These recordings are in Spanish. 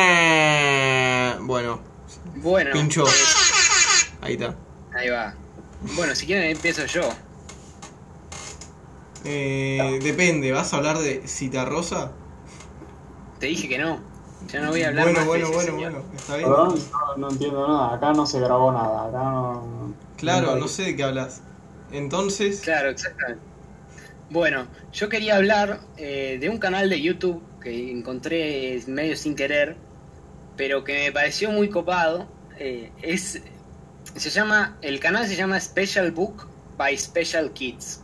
prórroga. Bueno, Bueno, pinchó. eh, Ahí está. ahí va. Bueno, si quieren empiezo yo. Eh, depende, ¿vas a hablar de Cita Rosa? Te dije que no. Ya no voy a hablar Bueno, más de bueno, ese bueno, señor. bueno, está bien. Perdón, no, no entiendo nada. Acá no se grabó nada. Acá no. Claro, no sé de qué hablas. Entonces, Claro, exactamente. Bueno, yo quería hablar eh, de un canal de YouTube que encontré medio sin querer, pero que me pareció muy copado. Eh, es, se llama, el canal se llama Special Book by Special Kids.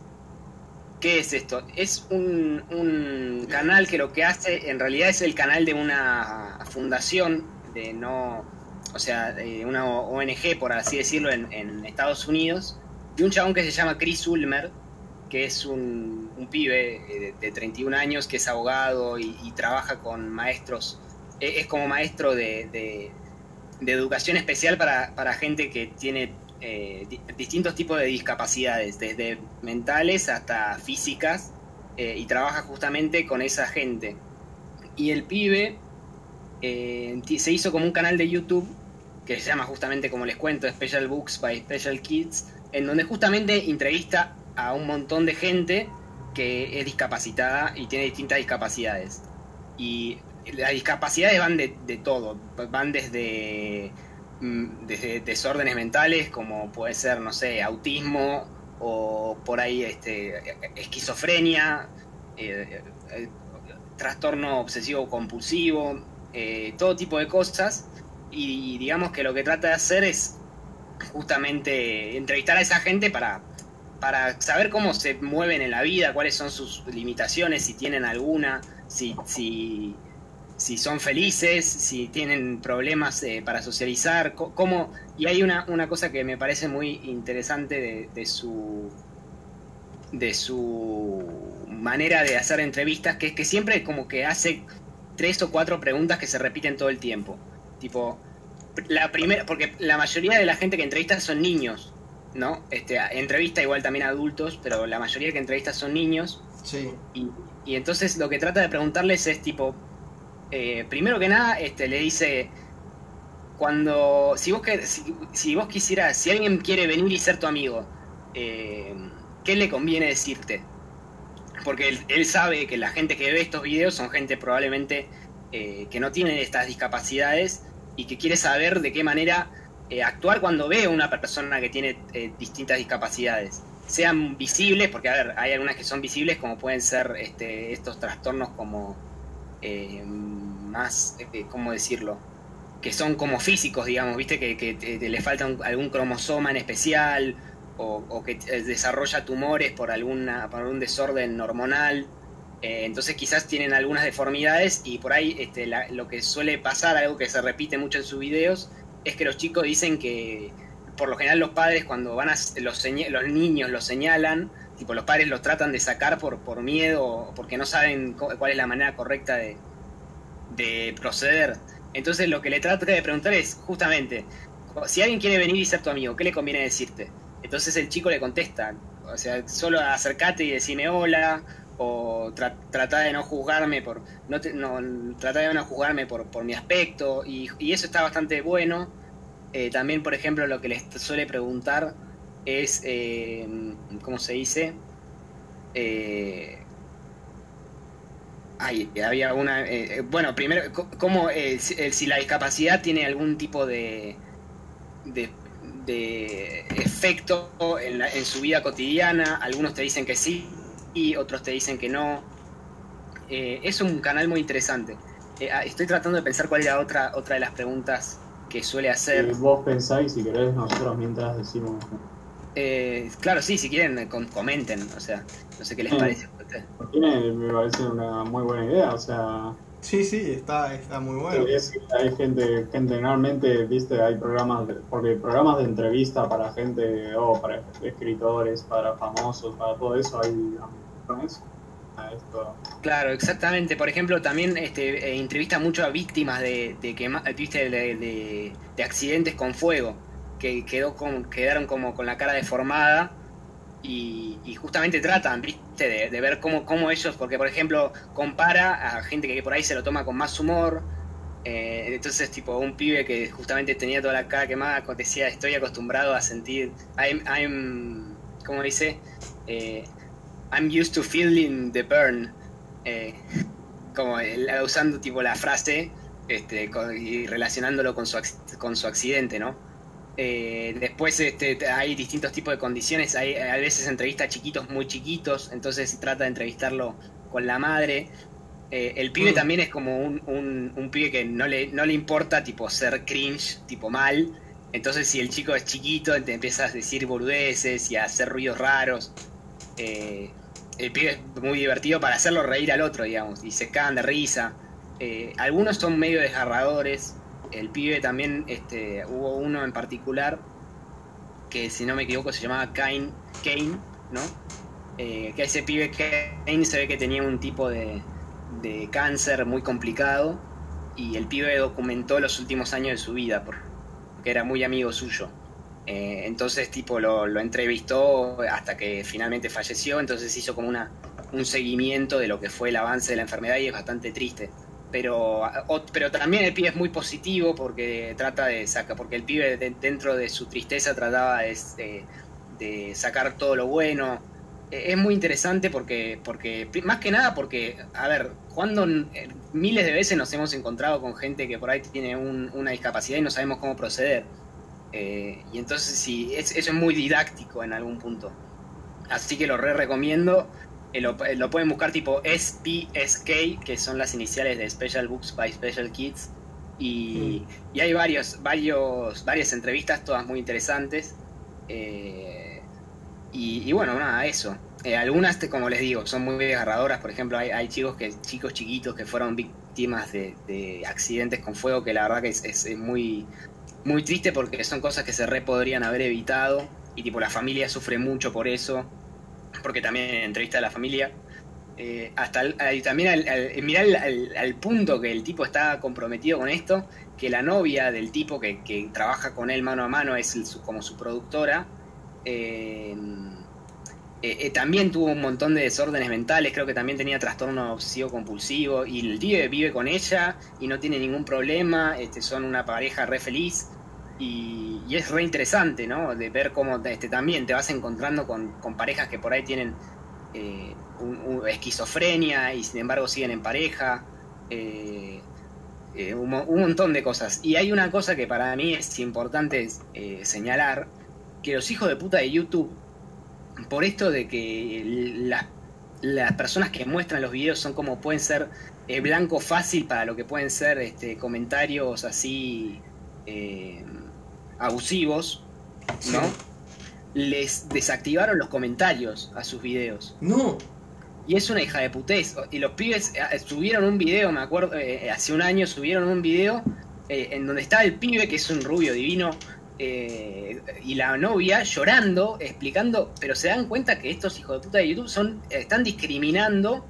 ¿Qué es esto? Es un, un canal que lo que hace en realidad es el canal de una fundación de no, o sea, de una ONG por así decirlo en, en Estados Unidos de un chabón que se llama Chris Ulmer, que es un, pibe eh, de, de 31 años que es abogado y, trabaja con maestros, eh, es como maestro de, de- educación especial para, para gente que tiene eh, di- distintos tipos de discapacidades, desde mentales hasta físicas, eh, y trabaja justamente con esa gente. Y el pibe se hizo como un canal de YouTube que se llama justamente, como les cuento, Special Books by Special Kids, en donde justamente entrevista a un montón de gente que es discapacitada y tiene distintas discapacidades. Y las discapacidades van de, de todo, van desde, mm, desde desórdenes mentales, como puede ser, no sé, autismo o por ahí este, esquizofrenia, eh, eh, trastorno obsesivo compulsivo, eh, todo tipo de cosas. Y digamos que lo que trata de hacer es justamente entrevistar a esa gente para, para saber cómo se mueven en la vida, cuáles son sus limitaciones, si tienen alguna, si, si, si son felices, si tienen problemas eh, para socializar, cómo... Y hay una, una cosa que me parece muy interesante de, de su de su manera de hacer entrevistas, que es que siempre como que hace tres o cuatro preguntas que se repiten todo el tiempo. Tipo, la primera, porque la mayoría de la gente que entrevista son niños, ¿no? Este, entrevista igual también a adultos, pero la mayoría que entrevista son niños. sí. Y, y entonces lo que trata de preguntarles es tipo, eh, primero que nada, este, le dice, cuando, si vos, que, si, si vos quisieras, si alguien quiere venir y ser tu amigo, eh, ¿qué le conviene decirte? Porque él, él sabe que la gente que ve estos videos son gente probablemente eh, que no tiene estas discapacidades y que quiere saber de qué manera eh, actuar cuando ve a una persona que tiene eh, distintas discapacidades. Sean visibles, porque a ver, hay algunas que son visibles como pueden ser este, estos trastornos como eh, más, ¿cómo decirlo? Que son como físicos, digamos, viste, que, te- le falta algún cromosoma en especial o, que desarrolla tumores por, alguna, por algún desorden hormonal. Entonces quizás tienen algunas deformidades y por ahí este, la- lo que suele pasar, algo que se repite mucho en sus videos, es que los chicos dicen que por lo general los padres cuando van a los, los niños los señalan, tipo los padres los tratan de sacar por, por miedo porque no saben cuál es la manera correcta de, de proceder. Entonces lo que le trata de preguntar es justamente, si alguien quiere venir y ser tu amigo, ¿qué le conviene decirte? Entonces el chico le contesta, o sea, solo acercate y decime hola, o tra- trata de no juzgarme por, no, te- no trata de no juzgarme por, por mi aspecto, y, y eso está bastante bueno. Eh, también, por ejemplo, lo que les suele preguntar es, eh, ¿cómo se dice? Eh, ay, había una... eh, eh, bueno, primero, ¿cómo, si, si la discapacidad tiene algún tipo de, de, de efecto en, la- en su vida cotidiana? Algunos te dicen que sí y otros te dicen que no. Eh, es un canal muy interesante. Eh, ah, estoy tratando de pensar cuál era otra, otra de las preguntas que suele hacer. Si vos pensáis, si querés, nosotros mientras decimos. Eh, claro, sí, si quieren, eh, com- comenten. O sea, no sé qué les Mm. parece a ustedes. Me parece una muy buena idea, o sea. Sí, sí, está, está muy bueno. es que hay gente, gente normalmente, viste, hay programas, de- porque programas de entrevista para gente, o para escritores, para famosos, para todo eso, hay. A esto. Claro, exactamente. Por ejemplo, también este, eh, entrevista mucho a víctimas de, de, quema- viste, de, de- de accidentes con fuego, que quedó con, quedaron como con la cara deformada y, justamente tratan, viste, de, ver cómo, cómo, ellos, porque por ejemplo compara a gente que por ahí se lo toma con más humor, eh, entonces tipo un pibe que justamente tenía toda la cara quemada, decía, estoy acostumbrado a sentir, I'm, I'm ¿cómo dice? Eh, I'm used to feeling the burn, eh, como usando tipo la frase este, y relacionándolo con su, con su accidente, ¿no? Eh, después este, hay distintos tipos de condiciones, hay a veces entrevista chiquitos muy chiquitos, entonces se trata de entrevistarlo con la madre. Eh, el pibe mm. también es como un, un, pibe que no le, no le importa tipo ser cringe, tipo mal. Entonces si el chico es chiquito, te empiezas a decir boludeces y a hacer ruidos raros. Eh, el pibe es muy divertido para hacerlo reír al otro, digamos, y se cagan de risa. algunos son medio desgarradores, el pibe también, este, hubo uno en particular que si no me equivoco se llamaba Kane, Kane ¿no? Eh, que ese pibe Kane se ve que tenía un tipo de, cáncer muy complicado y el pibe documentó los últimos años de su vida porque era muy amigo suyo. Eh, entonces tipo lo, lo, entrevistó hasta que finalmente falleció, entonces hizo como una, un seguimiento de lo que fue el avance de la enfermedad y es bastante triste pero, pero también el pibe es muy positivo porque trata de sacar, porque el pibe dentro de su tristeza trataba de, de, sacar todo lo bueno. E, es muy interesante porque, porque, más que nada porque, a ver, cuando eh, miles de veces nos hemos encontrado con gente que por ahí tiene una discapacidad y no sabemos cómo proceder. Eh, y entonces sí, eso es muy didáctico en algún punto. Así que lo re recomiendo. Eh, eh, lo, pueden buscar tipo SPSK, que son las iniciales de Special Books by Special Kids. Y, mm. hay varios, varios, varias entrevistas, todas muy interesantes. Eh, y, bueno, nada, eso. algunas, como les digo, son muy desgarradoras. Por ejemplo, hay, chicos que chicos chiquitos que fueron víctimas de, accidentes con fuego, que la verdad que es, muy, muy triste porque son cosas que se re podrían haber evitado. Y tipo, la familia sufre mucho por eso porque también entrevista a la familia, eh, hasta también al, al, al, punto que el tipo está comprometido con esto, que la novia del tipo que, trabaja con él mano a mano es como su productora, eh, eh, también tuvo un montón de desórdenes mentales, creo que también tenía trastorno obsesivo compulsivo, y el tío vive con ella y no tiene ningún problema, este, son una pareja re feliz. Y, es re interesante, ¿no? De ver cómo este, también te vas encontrando con, parejas que por ahí tienen eh, esquizofrenia y sin embargo siguen en pareja. Eh, eh, un, montón de cosas. Y hay una cosa que para mí es importante señalar, que los hijos de puta de YouTube, por esto de que las personas que muestran los videos son como pueden ser blanco fácil para lo que pueden ser este, comentarios así abusivos, ¿no? Les desactivaron los comentarios a sus videos. No. Y es una hija de putés. Y los pibes eh, subieron un video, me acuerdo, eh, hace un año subieron un video eh, en donde está el pibe, que es un rubio divino, y la novia llorando, explicando, pero se dan cuenta que estos hijos de puta de YouTube son, están discriminando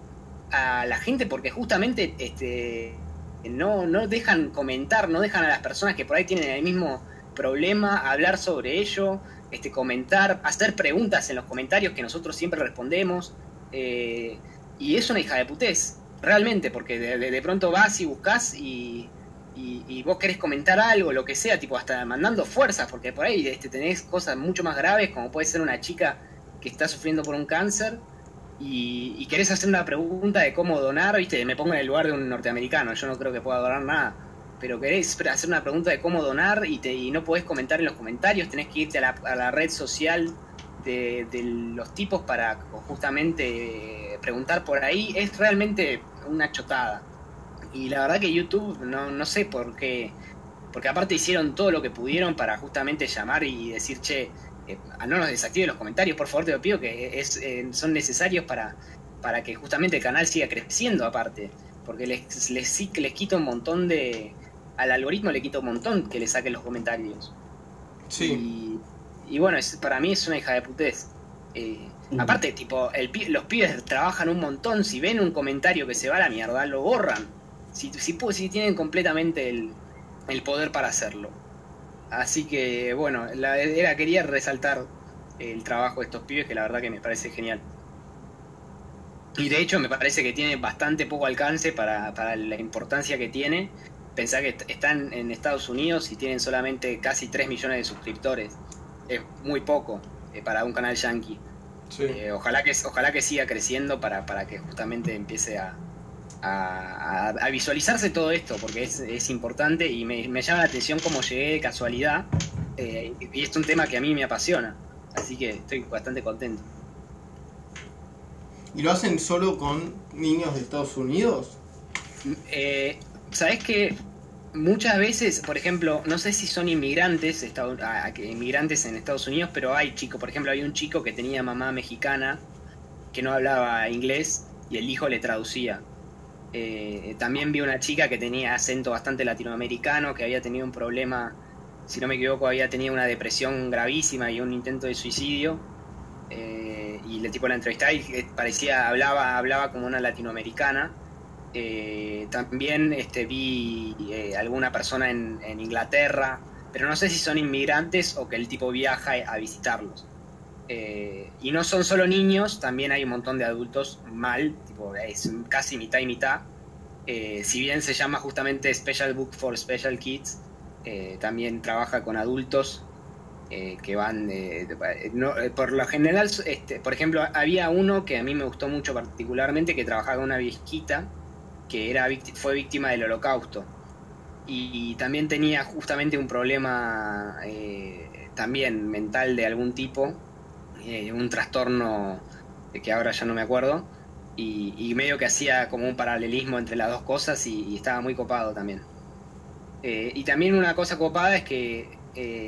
a la gente porque justamente este, no, no dejan comentar, no dejan a las personas que por ahí tienen el mismo problema hablar sobre ello, este, comentar, hacer preguntas en los comentarios que nosotros siempre respondemos. Eh, y es una hija de putés, realmente, porque de, pronto vas y buscas y, y, vos querés comentar algo, lo que sea, tipo hasta mandando fuerzas, porque por ahí este, tenés cosas mucho más graves, como puede ser una chica que está sufriendo por un cáncer y, y querés hacer una pregunta de cómo donar, viste, me pongo en el lugar de un norteamericano, yo no creo que pueda donar nada pero querés hacer una pregunta de cómo donar y, te, y no podés comentar en los comentarios, tenés que irte a la, red social de, los tipos para justamente preguntar por ahí, es realmente una chotada. Y la verdad que YouTube, no, no sé por qué, porque aparte hicieron todo lo que pudieron para justamente llamar y decir, che, eh, no nos desactiven los comentarios, por favor te lo pido, que es, eh, son necesarios para, para que justamente el canal siga creciendo aparte, porque les, les, les quita un montón de, al algoritmo le quita un montón que le saque los comentarios. Sí. Y, bueno, es, para mí es una hija de putés. Eh, aparte, tipo, el, los pibes trabajan un montón. Si ven un comentario que se va a la mierda, lo borran. Si, si, si tienen completamente el, poder para hacerlo. Así que, bueno, la, era, quería resaltar el trabajo de estos pibes, que la verdad que me parece genial. Y de hecho me parece que tiene bastante poco alcance para, para la importancia que tiene. Pensar que están en Estados Unidos y tienen solamente casi 3 millones de suscriptores. Es muy poco eh, para un canal yankee. Sí. Eh, ojalá, que, ojalá que siga creciendo para, para que justamente empiece a, a, a visualizarse todo esto, porque es, es importante y me, me, llama la atención cómo llegué de casualidad. Eh, y es un tema que a mí me apasiona. Así que estoy bastante contento. ¿Y lo hacen solo con niños de Estados Unidos? Eh, ¿Sabes que Muchas veces, por ejemplo, no sé si son inmigrantes, en Estados Unidos, pero hay chicos, por ejemplo, hay un chico que tenía mamá mexicana que no hablaba inglés y el hijo le traducía. Eh, también vi una chica que tenía acento bastante latinoamericano, que había tenido un problema, si no me equivoco, había tenido una depresión gravísima y un intento de suicidio. Eh, y el tipo la entrevistaba y parecía, hablaba, hablaba como una latinoamericana. Eh, también este, vi eh, alguna persona en, Inglaterra, pero no sé si son inmigrantes o que el tipo viaja a visitarlos. Eh, y no son solo niños, también hay un montón de adultos mal, tipo, es casi mitad y mitad. Si bien se llama justamente Special Book for Special Kids, también trabaja con adultos que van, no, por lo general, este, por ejemplo, había uno que a mí me gustó mucho particularmente, que trabajaba con una viejita, que era, fue víctima del holocausto. Y, también tenía justamente un problema eh, también mental de algún tipo, eh, un trastorno que ahora ya no me acuerdo, y, y, medio que hacía como un paralelismo entre las dos cosas y, y estaba muy copado también. Eh, y también una cosa copada es que,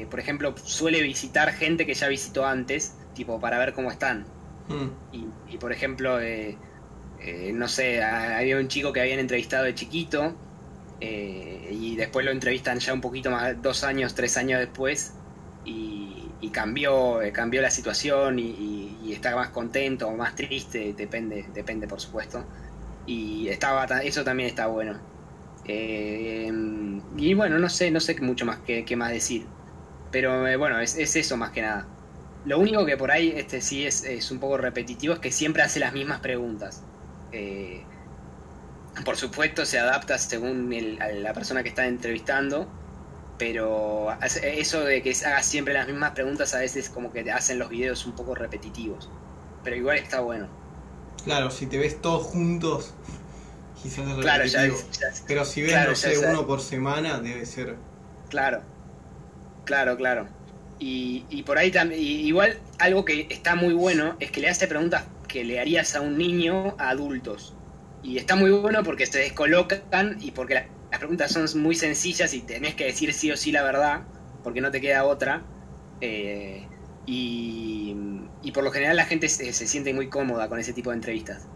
por ejemplo, suele visitar gente que ya visitó antes, tipo para ver cómo están. Mm. Y, por ejemplo... Eh, no sé, había un chico que habían entrevistado de chiquito eh, y después lo entrevistan ya un poquito más, dos años, tres años después y, cambió, eh, cambió la situación y, y, está más contento o más triste, depende, depende por supuesto. Y estaba, eso también está bueno. Eh, y bueno, no sé, no sé mucho más que más decir. Pero bueno, es, es, eso más que nada. Lo único que por ahí este sí es, es un poco repetitivo es que siempre hace las mismas preguntas. Eh, por supuesto se adapta según el, a la persona que está entrevistando, pero eso de que haga siempre las mismas preguntas a veces como que te hacen los videos un poco repetitivos, pero igual está bueno. Claro, si te ves todos juntos, quizás es claro, ya, ya, pero si ves, claro, no sé, uno por semana, debe ser... Claro, claro, claro. Y, y por ahí también, igual algo que está muy bueno es que le hace preguntas que le harías a un niño a adultos. Y está muy bueno porque se descolocan y porque la, las preguntas son muy sencillas y tenés que decir sí o sí la verdad, porque no te queda otra. Eh, y, y, por lo general la gente se, se, siente muy cómoda con ese tipo de entrevistas.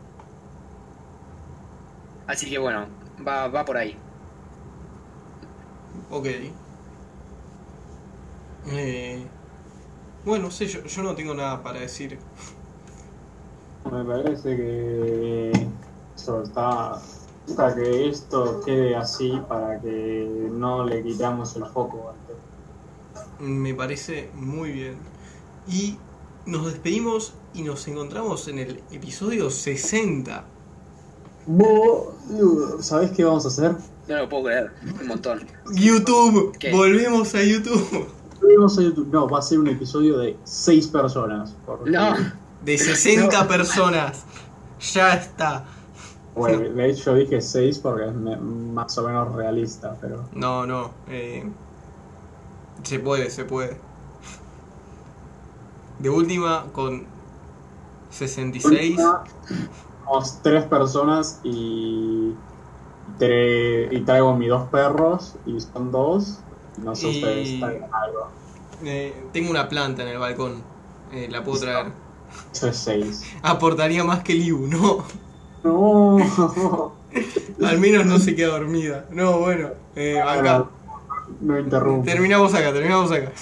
Así que bueno, va, va por ahí. Ok. Eh, bueno, sé, yo, yo no tengo nada para decir. Me parece que eso está para que esto quede así para que no le quitamos el foco Me parece muy bien. Y nos despedimos y nos encontramos en el episodio 60. ¿Sabes qué vamos a hacer? No lo puedo creer, un montón. YouTube, ¿Qué? volvemos a YouTube. Volvemos a YouTube. No, va a ser un episodio de 6 personas. No. De 60 no. personas. Ya está. Bueno, de hecho dije 6 porque es más o menos realista, pero... No, no. Eh, se puede, se puede. De última, con 66... Somos 3 personas y... y traigo mis dos perros y son dos. No sé y... ustedes algo. Eh, tengo una planta en el balcón. Eh, la puedo traer. Eso es 6. Aportaría más que el Ibu, ¿no? No. Al menos no se queda dormida. No, bueno. Eh, acá. No interrumpo. Terminamos acá, terminamos acá.